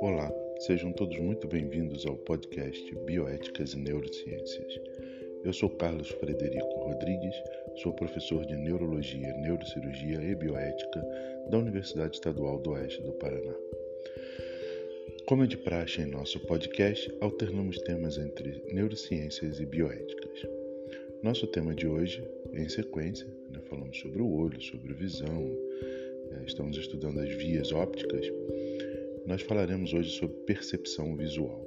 Olá, sejam todos muito bem-vindos ao podcast Bioéticas e Neurociências. Eu sou Carlos Frederico Rodrigues, sou professor de Neurologia, Neurocirurgia e Bioética da Universidade Estadual do Oeste do Paraná. Como é de praxe em nosso podcast, alternamos temas entre neurociências e bioéticas. Nosso tema de hoje, em sequência, né, falamos sobre o olho, sobre visão, é, estamos estudando as vias ópticas. Nós falaremos hoje sobre percepção visual.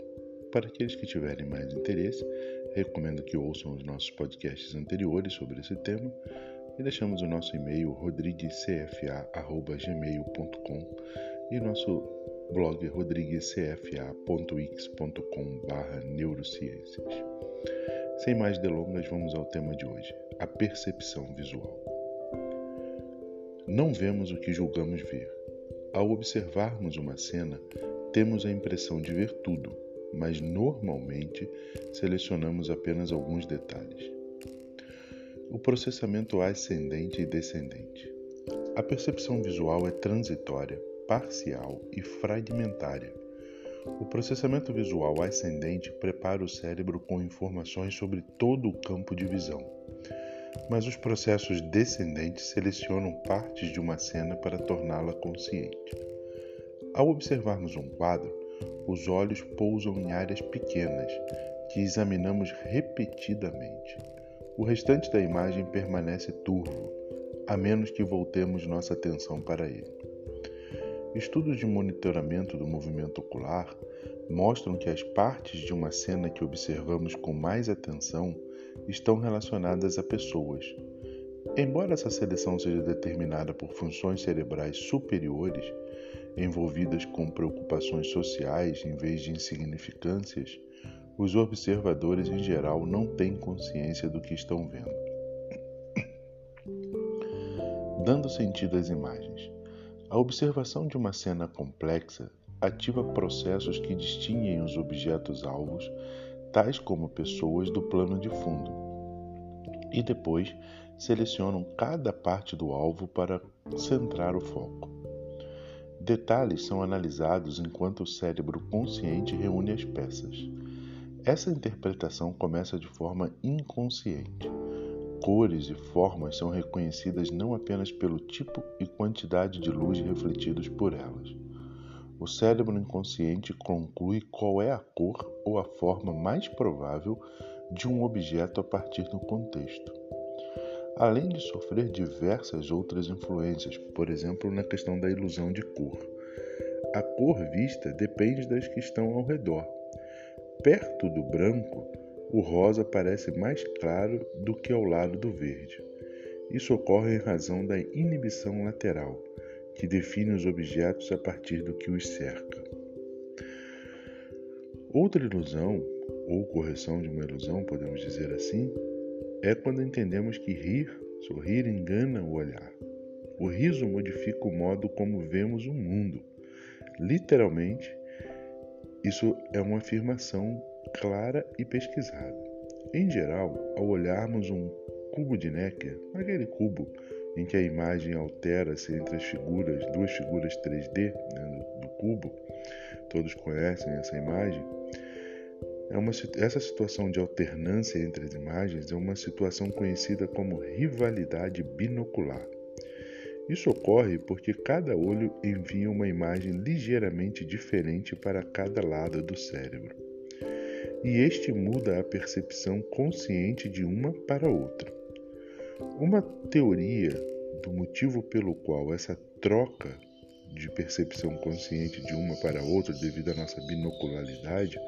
Para aqueles que tiverem mais interesse, recomendo que ouçam os nossos podcasts anteriores sobre esse tema e deixamos o nosso e-mail rodriguescfa.gmail.com e nosso blog rodriguescfa.x.com neurociências. Sem mais delongas, vamos ao tema de hoje, a percepção visual. Não vemos o que julgamos ver. Ao observarmos uma cena, temos a impressão de ver tudo, mas normalmente selecionamos apenas alguns detalhes. O processamento ascendente e descendente. A percepção visual é transitória parcial e fragmentária. O processamento visual ascendente prepara o cérebro com informações sobre todo o campo de visão, mas os processos descendentes selecionam partes de uma cena para torná-la consciente. Ao observarmos um quadro, os olhos pousam em áreas pequenas que examinamos repetidamente. O restante da imagem permanece turvo, a menos que voltemos nossa atenção para ele. Estudos de monitoramento do movimento ocular mostram que as partes de uma cena que observamos com mais atenção estão relacionadas a pessoas. Embora essa seleção seja determinada por funções cerebrais superiores, envolvidas com preocupações sociais em vez de insignificâncias, os observadores em geral não têm consciência do que estão vendo. Dando sentido às imagens. A observação de uma cena complexa ativa processos que distinguem os objetos alvos, tais como pessoas, do plano de fundo, e depois selecionam cada parte do alvo para centrar o foco. Detalhes são analisados enquanto o cérebro consciente reúne as peças. Essa interpretação começa de forma inconsciente Cores e formas são reconhecidas não apenas pelo tipo e quantidade de luz refletidos por elas. O cérebro inconsciente conclui qual é a cor ou a forma mais provável de um objeto a partir do contexto. Além de sofrer diversas outras influências, por exemplo, na questão da ilusão de cor. A cor vista depende das que estão ao redor. Perto do branco, o rosa parece mais claro do que ao lado do verde. Isso ocorre em razão da inibição lateral, que define os objetos a partir do que os cerca. Outra ilusão, ou correção de uma ilusão, podemos dizer assim, é quando entendemos que rir, sorrir engana o olhar. O riso modifica o modo como vemos o mundo. Literalmente, isso é uma afirmação clara e pesquisada. Em geral, ao olharmos um cubo de Necker, aquele cubo em que a imagem altera-se entre as figuras, duas figuras 3D né, do, cubo, todos conhecem essa imagem. É uma, essa situação de alternância entre as imagens é uma situação conhecida como rivalidade binocular. Isso ocorre porque cada olho envia uma imagem ligeiramente diferente para cada lado do cérebro e este muda a percepção consciente de uma para outra. Uma teoria do motivo pelo qual essa troca de percepção consciente de uma para outra devido à nossa binocularidade,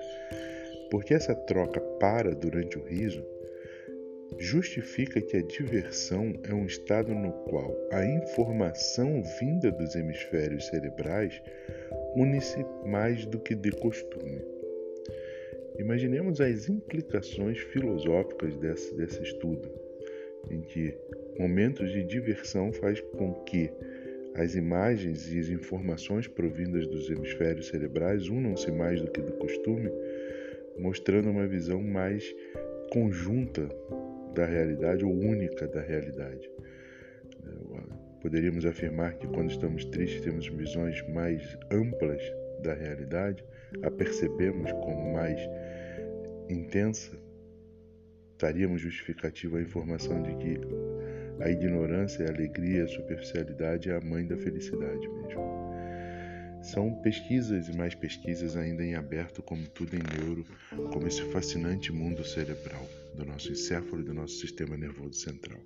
porque essa troca para durante o riso, justifica que a diversão é um estado no qual a informação vinda dos hemisférios cerebrais une-se mais do que de costume. Imaginemos as implicações filosóficas desse, desse estudo, em que momentos de diversão faz com que as imagens e as informações provindas dos hemisférios cerebrais unam-se mais do que do costume, mostrando uma visão mais conjunta da realidade ou única da realidade. Poderíamos afirmar que quando estamos tristes temos visões mais amplas da realidade, a percebemos como mais intensa. Estaríamos justificativa a informação de que a ignorância, a alegria, a superficialidade é a mãe da felicidade mesmo. São pesquisas e mais pesquisas ainda em aberto, como tudo em neuro, como esse fascinante mundo cerebral do nosso encéfalo e do nosso sistema nervoso central.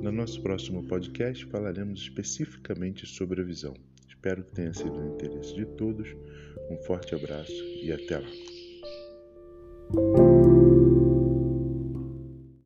No nosso próximo podcast falaremos especificamente sobre a visão. Espero que tenha sido do interesse de todos. Um forte abraço e até lá.